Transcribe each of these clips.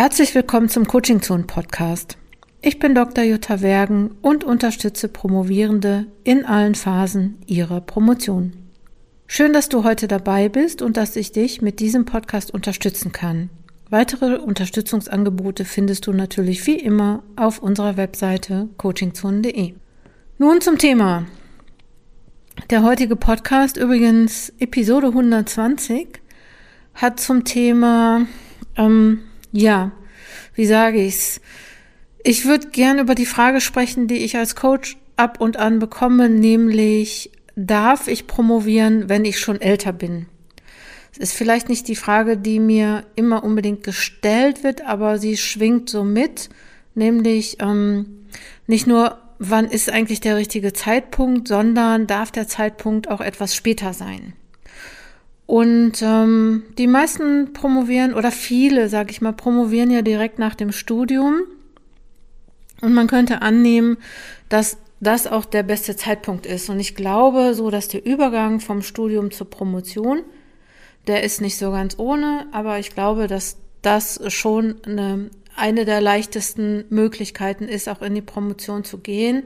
Herzlich willkommen zum Coaching Zone Podcast. Ich bin Dr. Jutta Wergen und unterstütze Promovierende in allen Phasen ihrer Promotion. Schön, dass du heute dabei bist und dass ich dich mit diesem Podcast unterstützen kann. Weitere Unterstützungsangebote findest du natürlich wie immer auf unserer Webseite coachingzone.de. Nun zum Thema. Der heutige Podcast, übrigens Episode 120, hat zum Thema ähm, ja, wie sage ich's? Ich würde gern über die Frage sprechen, die ich als Coach ab und an bekomme, nämlich darf ich promovieren, wenn ich schon älter bin? Es ist vielleicht nicht die Frage, die mir immer unbedingt gestellt wird, aber sie schwingt so mit, nämlich ähm, nicht nur, wann ist eigentlich der richtige Zeitpunkt, sondern darf der Zeitpunkt auch etwas später sein. Und ähm, die meisten promovieren oder viele, sage ich mal, promovieren ja direkt nach dem Studium. Und man könnte annehmen, dass das auch der beste Zeitpunkt ist. Und ich glaube so, dass der Übergang vom Studium zur Promotion, der ist nicht so ganz ohne, aber ich glaube, dass das schon eine, eine der leichtesten Möglichkeiten ist, auch in die Promotion zu gehen.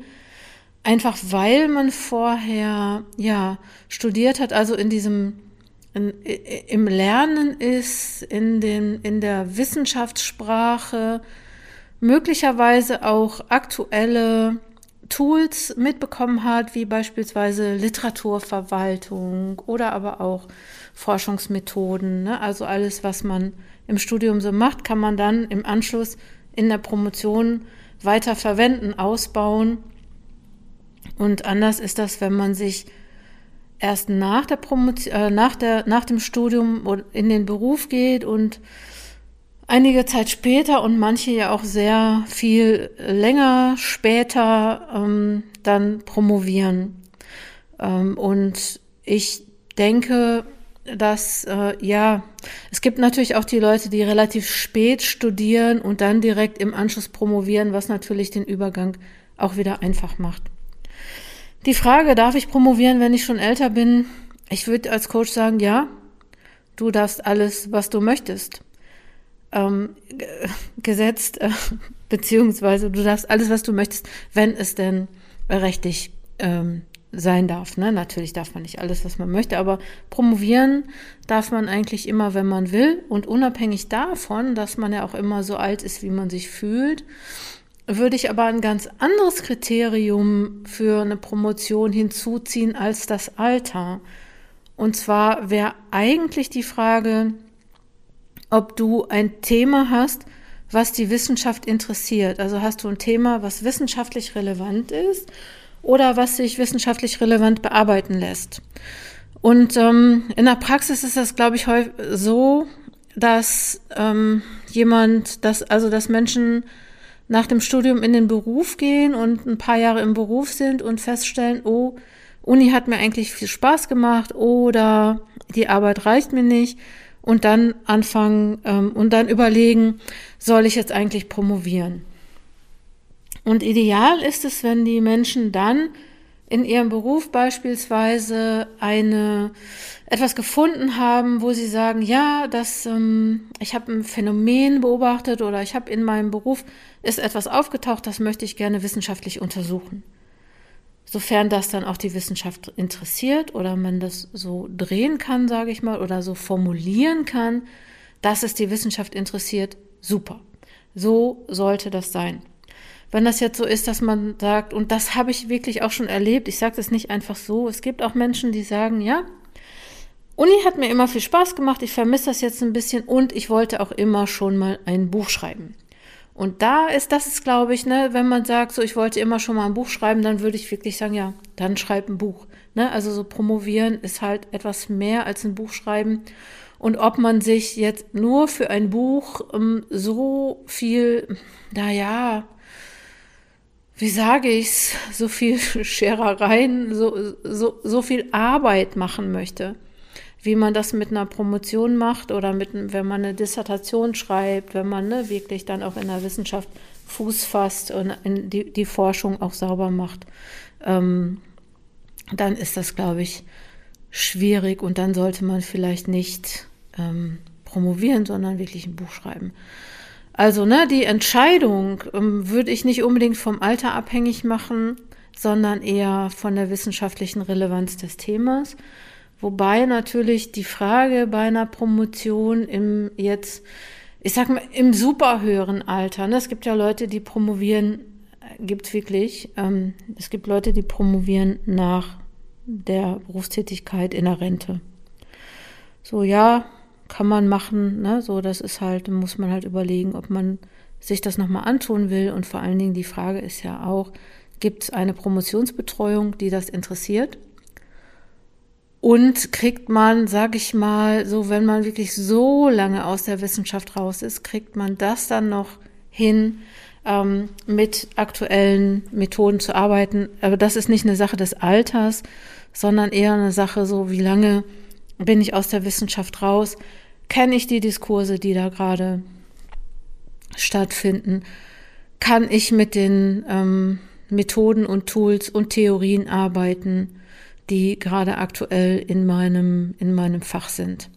Einfach weil man vorher, ja, studiert hat, also in diesem in, im Lernen ist, in, den, in der Wissenschaftssprache, möglicherweise auch aktuelle Tools mitbekommen hat, wie beispielsweise Literaturverwaltung oder aber auch Forschungsmethoden. Ne? Also alles, was man im Studium so macht, kann man dann im Anschluss in der Promotion weiter verwenden, ausbauen. Und anders ist das, wenn man sich erst nach der Promotion, äh, nach der, nach dem Studium in den Beruf geht und einige Zeit später und manche ja auch sehr viel länger später ähm, dann promovieren. Ähm, und ich denke, dass äh, ja, es gibt natürlich auch die Leute, die relativ spät studieren und dann direkt im Anschluss promovieren, was natürlich den Übergang auch wieder einfach macht. Die Frage, darf ich promovieren, wenn ich schon älter bin? Ich würde als Coach sagen, ja, du darfst alles, was du möchtest. Ähm, gesetzt, äh, beziehungsweise du darfst alles, was du möchtest, wenn es denn rechtlich ähm, sein darf. Ne? Natürlich darf man nicht alles, was man möchte, aber promovieren darf man eigentlich immer, wenn man will und unabhängig davon, dass man ja auch immer so alt ist, wie man sich fühlt würde ich aber ein ganz anderes Kriterium für eine Promotion hinzuziehen als das Alter. Und zwar wäre eigentlich die Frage, ob du ein Thema hast, was die Wissenschaft interessiert. Also hast du ein Thema, was wissenschaftlich relevant ist oder was sich wissenschaftlich relevant bearbeiten lässt. Und ähm, in der Praxis ist das, glaube ich, so, dass ähm, jemand, dass also dass Menschen nach dem Studium in den Beruf gehen und ein paar Jahre im Beruf sind und feststellen, oh, Uni hat mir eigentlich viel Spaß gemacht oder die Arbeit reicht mir nicht und dann anfangen ähm, und dann überlegen, soll ich jetzt eigentlich promovieren? Und ideal ist es, wenn die Menschen dann in ihrem Beruf beispielsweise eine etwas gefunden haben, wo sie sagen, ja, das, ähm, ich habe ein Phänomen beobachtet oder ich habe in meinem Beruf ist etwas aufgetaucht, das möchte ich gerne wissenschaftlich untersuchen. Sofern das dann auch die Wissenschaft interessiert oder man das so drehen kann, sage ich mal, oder so formulieren kann, dass es die Wissenschaft interessiert, super. So sollte das sein wenn das jetzt so ist, dass man sagt, und das habe ich wirklich auch schon erlebt, ich sage das nicht einfach so, es gibt auch Menschen, die sagen, ja, Uni hat mir immer viel Spaß gemacht, ich vermisse das jetzt ein bisschen und ich wollte auch immer schon mal ein Buch schreiben. Und da ist, das ist, glaube ich, ne, wenn man sagt, so ich wollte immer schon mal ein Buch schreiben, dann würde ich wirklich sagen, ja, dann schreib ein Buch. Ne? Also so promovieren ist halt etwas mehr als ein Buch schreiben. Und ob man sich jetzt nur für ein Buch ähm, so viel, naja, wie sage ich's, so viel Scherereien, so, so, so viel Arbeit machen möchte, wie man das mit einer Promotion macht oder mit, wenn man eine Dissertation schreibt, wenn man ne, wirklich dann auch in der Wissenschaft Fuß fasst und die, die Forschung auch sauber macht, ähm, dann ist das, glaube ich, schwierig und dann sollte man vielleicht nicht ähm, promovieren, sondern wirklich ein Buch schreiben. Also, ne, die Entscheidung ähm, würde ich nicht unbedingt vom Alter abhängig machen, sondern eher von der wissenschaftlichen Relevanz des Themas. Wobei natürlich die Frage bei einer Promotion im jetzt, ich sag mal, im super höheren Alter, ne, es gibt ja Leute, die promovieren, äh, gibt's wirklich, ähm, es gibt Leute, die promovieren nach der Berufstätigkeit in der Rente. So, ja, kann man machen, ne? So, das ist halt, muss man halt überlegen, ob man sich das nochmal antun will. Und vor allen Dingen die Frage ist ja auch, gibt es eine Promotionsbetreuung, die das interessiert? Und kriegt man, sag ich mal, so, wenn man wirklich so lange aus der Wissenschaft raus ist, kriegt man das dann noch hin, ähm, mit aktuellen Methoden zu arbeiten. Aber das ist nicht eine Sache des Alters, sondern eher eine Sache so, wie lange bin ich aus der Wissenschaft raus? Kenne ich die Diskurse, die da gerade stattfinden? Kann ich mit den ähm, Methoden und Tools und Theorien arbeiten, die gerade aktuell in meinem, in meinem Fach sind?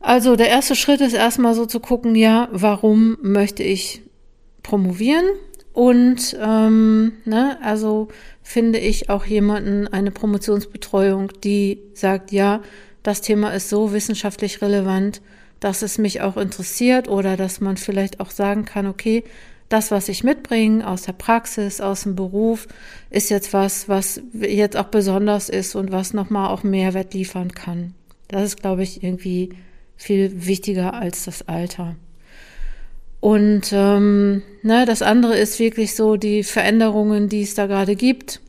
Also der erste Schritt ist erstmal so zu gucken, ja, warum möchte ich promovieren? Und ähm, ne, also finde ich auch jemanden, eine Promotionsbetreuung, die sagt, ja, das Thema ist so wissenschaftlich relevant, dass es mich auch interessiert oder dass man vielleicht auch sagen kann, okay, das, was ich mitbringe aus der Praxis, aus dem Beruf, ist jetzt was, was jetzt auch besonders ist und was nochmal auch Mehrwert liefern kann. Das ist, glaube ich, irgendwie viel wichtiger als das Alter. Und ähm, ne, das andere ist wirklich so die Veränderungen, die es da gerade gibt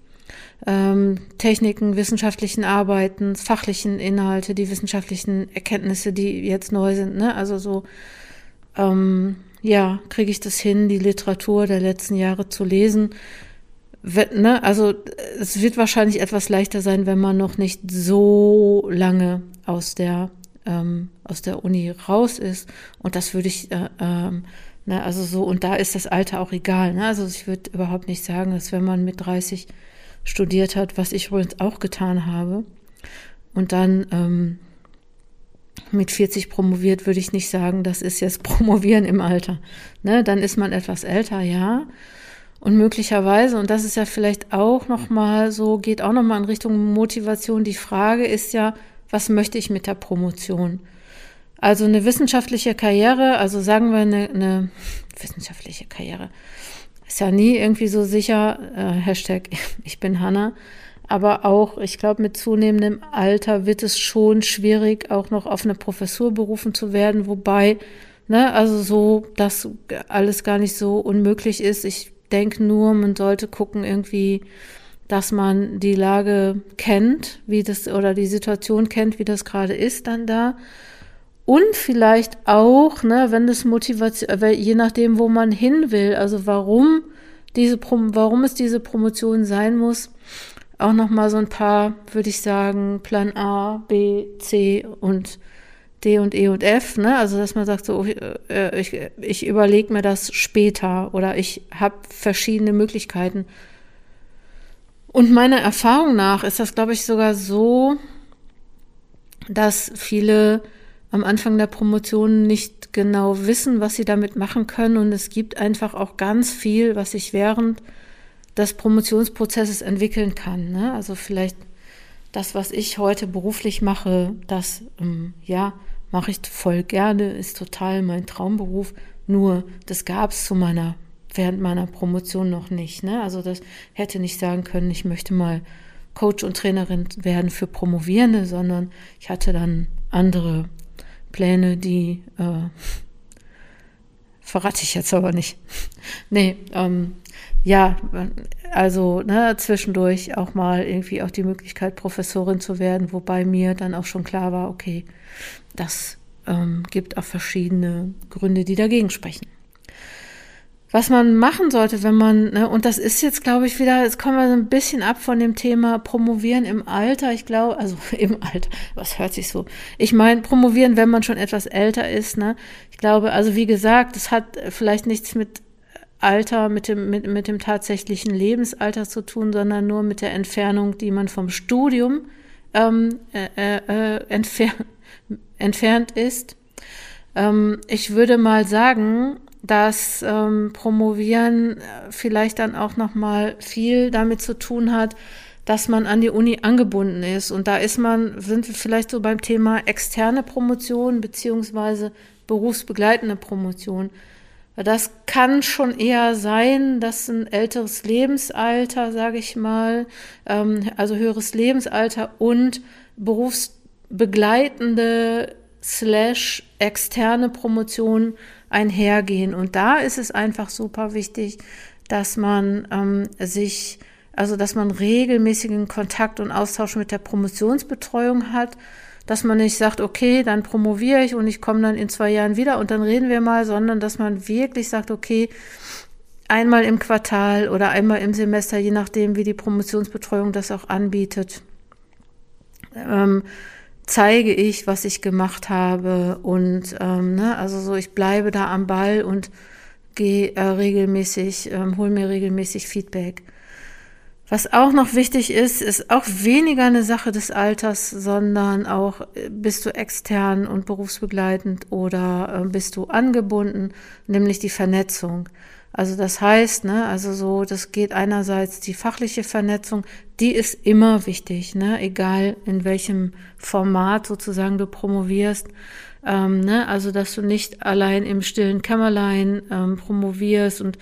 ähm, Techniken, wissenschaftlichen Arbeiten, fachlichen Inhalte, die wissenschaftlichen Erkenntnisse, die jetzt neu sind. Ne? Also so, ähm, ja, kriege ich das hin, die Literatur der letzten Jahre zu lesen. Ne? Also es wird wahrscheinlich etwas leichter sein, wenn man noch nicht so lange aus der ähm, aus der Uni raus ist. Und das würde ich, äh, ähm, ne, also so, und da ist das Alter auch egal. Ne? Also ich würde überhaupt nicht sagen, dass wenn man mit 30 studiert hat, was ich übrigens auch getan habe. Und dann ähm, mit 40 promoviert, würde ich nicht sagen, das ist jetzt Promovieren im Alter. Ne, dann ist man etwas älter, ja. Und möglicherweise, und das ist ja vielleicht auch nochmal so, geht auch nochmal in Richtung Motivation. Die Frage ist ja, was möchte ich mit der Promotion? Also eine wissenschaftliche Karriere, also sagen wir eine, eine wissenschaftliche Karriere ist ja nie irgendwie so sicher, äh, Hashtag ich bin Hanna, aber auch, ich glaube, mit zunehmendem Alter wird es schon schwierig, auch noch auf eine Professur berufen zu werden, wobei, ne, also so, dass alles gar nicht so unmöglich ist. Ich denke nur, man sollte gucken irgendwie, dass man die Lage kennt, wie das oder die Situation kennt, wie das gerade ist dann da und vielleicht auch, ne, wenn das Motivation, äh, je nachdem, wo man hin will, also warum diese, warum es diese Promotion sein muss, auch nochmal so ein paar, würde ich sagen, Plan A, B, C und D und E und F, ne? Also dass man sagt, so äh, ich, ich überlege mir das später oder ich habe verschiedene Möglichkeiten. Und meiner Erfahrung nach ist das, glaube ich, sogar so, dass viele am Anfang der Promotion nicht genau wissen, was sie damit machen können. Und es gibt einfach auch ganz viel, was sich während des Promotionsprozesses entwickeln kann. Ne? Also vielleicht das, was ich heute beruflich mache, das ähm, ja mache ich voll gerne, ist total mein Traumberuf. Nur das gab es zu meiner während meiner Promotion noch nicht. Ne? Also das hätte nicht sagen können, ich möchte mal Coach und Trainerin werden für Promovierende, sondern ich hatte dann andere Pläne, die äh, verrate ich jetzt aber nicht. nee, ähm, ja, also ne, zwischendurch auch mal irgendwie auch die Möglichkeit, Professorin zu werden, wobei mir dann auch schon klar war, okay, das ähm, gibt auch verschiedene Gründe, die dagegen sprechen was man machen sollte, wenn man, ne, und das ist jetzt, glaube ich, wieder, jetzt kommen wir so ein bisschen ab von dem Thema Promovieren im Alter. Ich glaube, also im Alter, was hört sich so? Ich meine, promovieren, wenn man schon etwas älter ist, ne? Ich glaube, also wie gesagt, es hat vielleicht nichts mit Alter, mit dem, mit, mit dem tatsächlichen Lebensalter zu tun, sondern nur mit der Entfernung, die man vom Studium ähm, äh, äh, entfer entfernt ist. Ähm, ich würde mal sagen, dass ähm, Promovieren äh, vielleicht dann auch noch mal viel damit zu tun hat, dass man an die Uni angebunden ist. Und da ist man, sind wir vielleicht so beim Thema externe Promotion beziehungsweise berufsbegleitende Promotion. Das kann schon eher sein, dass ein älteres Lebensalter, sage ich mal, ähm, also höheres Lebensalter und berufsbegleitende slash externe Promotion einhergehen. Und da ist es einfach super wichtig, dass man ähm, sich, also dass man regelmäßigen Kontakt und Austausch mit der Promotionsbetreuung hat, dass man nicht sagt, okay, dann promoviere ich und ich komme dann in zwei Jahren wieder und dann reden wir mal, sondern dass man wirklich sagt, okay, einmal im Quartal oder einmal im Semester, je nachdem, wie die Promotionsbetreuung das auch anbietet, ähm, zeige ich, was ich gemacht habe und ähm, ne, also so, ich bleibe da am Ball und gehe äh, regelmäßig, ähm, hol mir regelmäßig Feedback. Was auch noch wichtig ist, ist auch weniger eine Sache des Alters, sondern auch äh, bist du extern und berufsbegleitend oder äh, bist du angebunden, nämlich die Vernetzung. Also das heißt, ne, also so, das geht einerseits die fachliche Vernetzung, die ist immer wichtig, ne, egal in welchem Format sozusagen du promovierst. Ähm, ne, also dass du nicht allein im stillen Kämmerlein ähm, promovierst und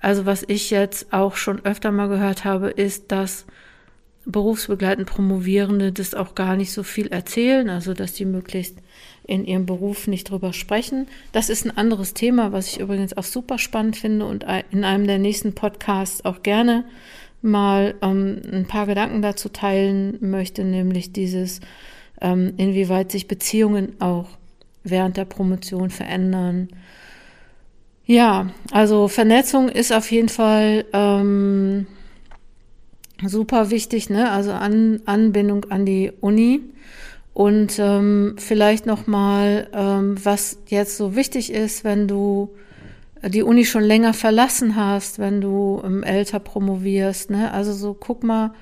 also was ich jetzt auch schon öfter mal gehört habe, ist, dass berufsbegleitend Promovierende das auch gar nicht so viel erzählen, also dass die möglichst in ihrem Beruf nicht drüber sprechen. Das ist ein anderes Thema, was ich übrigens auch super spannend finde und in einem der nächsten Podcasts auch gerne mal ähm, ein paar Gedanken dazu teilen möchte, nämlich dieses, ähm, inwieweit sich Beziehungen auch während der Promotion verändern, ja, also Vernetzung ist auf jeden Fall ähm, super wichtig, ne? Also an, Anbindung an die Uni. Und ähm, vielleicht nochmal, ähm, was jetzt so wichtig ist, wenn du die Uni schon länger verlassen hast, wenn du ähm, älter promovierst. Ne? Also so guck mal,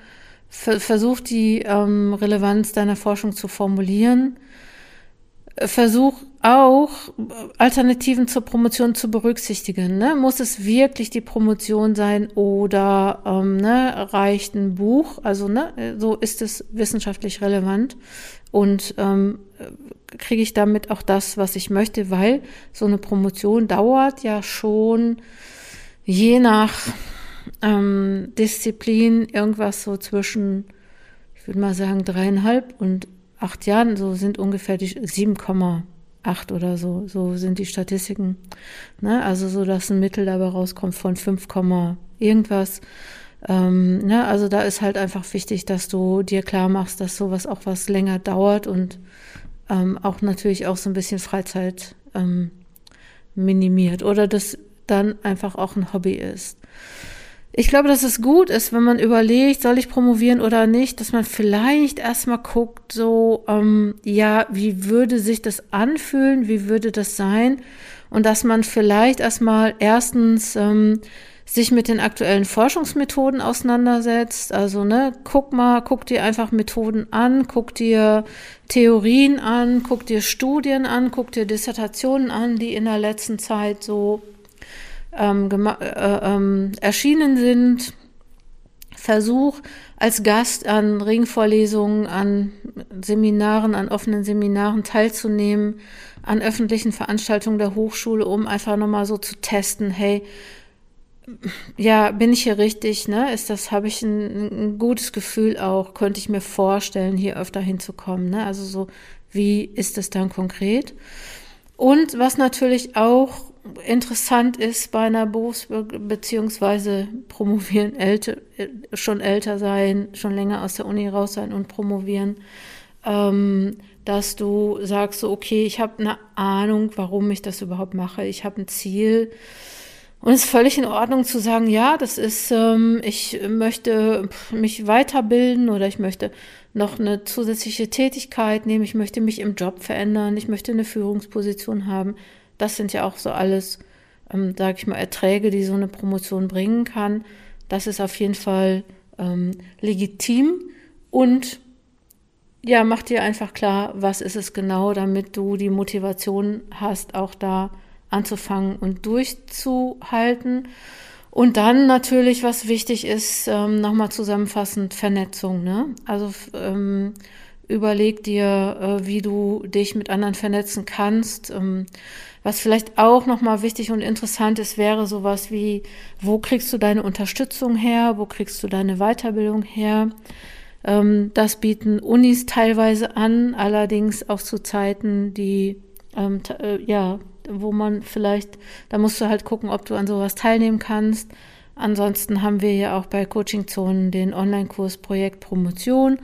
versuch die ähm, Relevanz deiner Forschung zu formulieren Versuch auch Alternativen zur Promotion zu berücksichtigen. Ne? Muss es wirklich die Promotion sein oder ähm, ne, reicht ein Buch? Also ne, so ist es wissenschaftlich relevant und ähm, kriege ich damit auch das, was ich möchte, weil so eine Promotion dauert ja schon je nach ähm, Disziplin irgendwas so zwischen, ich würde mal sagen, dreieinhalb und acht Jahren, so sind ungefähr die 7,8 oder so, so sind die Statistiken. Ne? Also so, dass ein Mittel dabei rauskommt von 5, irgendwas. Ähm, ne? Also da ist halt einfach wichtig, dass du dir klar machst, dass sowas auch was länger dauert und ähm, auch natürlich auch so ein bisschen Freizeit ähm, minimiert oder das dann einfach auch ein Hobby ist. Ich glaube, dass es gut ist, wenn man überlegt, soll ich promovieren oder nicht, dass man vielleicht erstmal guckt, so, ähm, ja, wie würde sich das anfühlen, wie würde das sein? Und dass man vielleicht erstmal erstens ähm, sich mit den aktuellen Forschungsmethoden auseinandersetzt. Also, ne, guck mal, guck dir einfach Methoden an, guck dir Theorien an, guck dir Studien an, guck dir Dissertationen an, die in der letzten Zeit so ähm, äh, ähm, erschienen sind. Versuch als Gast an Ringvorlesungen, an Seminaren, an offenen Seminaren teilzunehmen, an öffentlichen Veranstaltungen der Hochschule, um einfach nochmal so zu testen, hey, ja, bin ich hier richtig, ne? Ist das, habe ich ein, ein, gutes Gefühl auch, könnte ich mir vorstellen, hier öfter hinzukommen, ne? Also so, wie ist es dann konkret? Und was natürlich auch interessant ist bei einer Berufs- beziehungsweise promovieren, älter, schon älter sein, schon länger aus der Uni raus sein und promovieren, ähm, dass du sagst so, okay, ich habe eine Ahnung, warum ich das überhaupt mache. Ich habe ein Ziel. Und es ist völlig in Ordnung zu sagen, ja, das ist, ähm, ich möchte mich weiterbilden oder ich möchte noch eine zusätzliche Tätigkeit nehmen, ich möchte mich im Job verändern, ich möchte eine Führungsposition haben. Das sind ja auch so alles, ähm, sage ich mal, Erträge, die so eine Promotion bringen kann. Das ist auf jeden Fall ähm, legitim und ja, mach dir einfach klar, was ist es genau, damit du die Motivation hast, auch da anzufangen und durchzuhalten. Und dann natürlich, was wichtig ist, ähm, nochmal zusammenfassend Vernetzung. Ne? Also ähm, überleg dir, äh, wie du dich mit anderen vernetzen kannst. Ähm, was vielleicht auch nochmal wichtig und interessant ist, wäre sowas wie, wo kriegst du deine Unterstützung her? Wo kriegst du deine Weiterbildung her? Ähm, das bieten Unis teilweise an, allerdings auch zu Zeiten, die ähm, äh, ja wo man vielleicht, da musst du halt gucken, ob du an sowas teilnehmen kannst. Ansonsten haben wir ja auch bei Coaching Zonen den Online-Kurs Projekt Promotion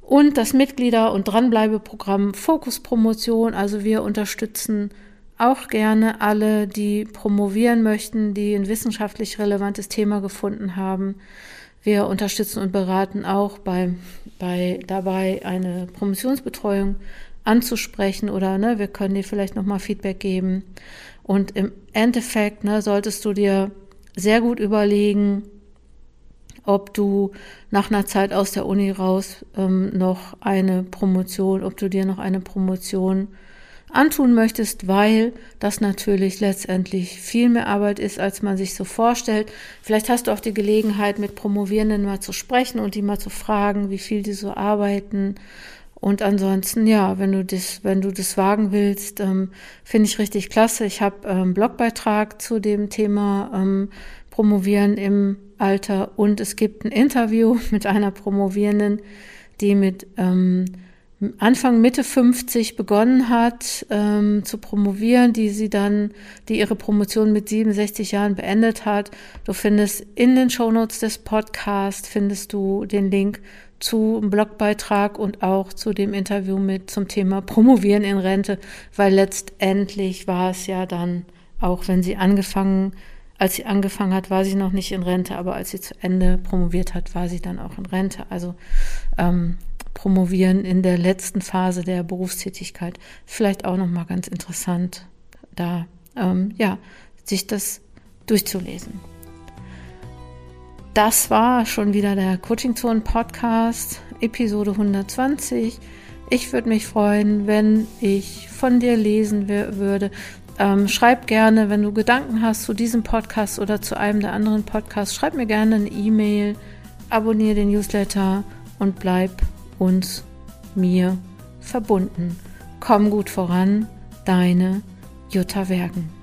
und das Mitglieder- und Dranbleibeprogramm Fokus Promotion. Also wir unterstützen auch gerne alle, die promovieren möchten, die ein wissenschaftlich relevantes Thema gefunden haben. Wir unterstützen und beraten auch bei, bei dabei eine Promotionsbetreuung anzusprechen oder ne, wir können dir vielleicht nochmal Feedback geben. Und im Endeffekt ne, solltest du dir sehr gut überlegen, ob du nach einer Zeit aus der Uni raus ähm, noch eine Promotion, ob du dir noch eine Promotion antun möchtest, weil das natürlich letztendlich viel mehr Arbeit ist, als man sich so vorstellt. Vielleicht hast du auch die Gelegenheit, mit Promovierenden mal zu sprechen und die mal zu fragen, wie viel die so arbeiten, und ansonsten, ja, wenn du das, wenn du das wagen willst, ähm, finde ich richtig klasse. Ich habe ähm, Blogbeitrag zu dem Thema ähm, Promovieren im Alter und es gibt ein Interview mit einer Promovierenden, die mit ähm, Anfang Mitte 50 begonnen hat ähm, zu promovieren, die sie dann, die ihre Promotion mit 67 Jahren beendet hat. Du findest in den Shownotes des Podcasts findest du den Link zu Blogbeitrag und auch zu dem Interview mit zum Thema Promovieren in Rente, weil letztendlich war es ja dann, auch wenn sie angefangen, als sie angefangen hat, war sie noch nicht in Rente, aber als sie zu Ende promoviert hat, war sie dann auch in Rente. Also ähm, Promovieren in der letzten Phase der Berufstätigkeit, vielleicht auch nochmal ganz interessant, da ähm, ja sich das durchzulesen das war schon wieder der Coaching Zone Podcast, Episode 120. Ich würde mich freuen, wenn ich von dir lesen würde. Ähm, schreib gerne, wenn du Gedanken hast zu diesem Podcast oder zu einem der anderen Podcasts, schreib mir gerne eine E-Mail, abonniere den Newsletter und bleib uns, mir verbunden. Komm gut voran, deine Jutta Wergen.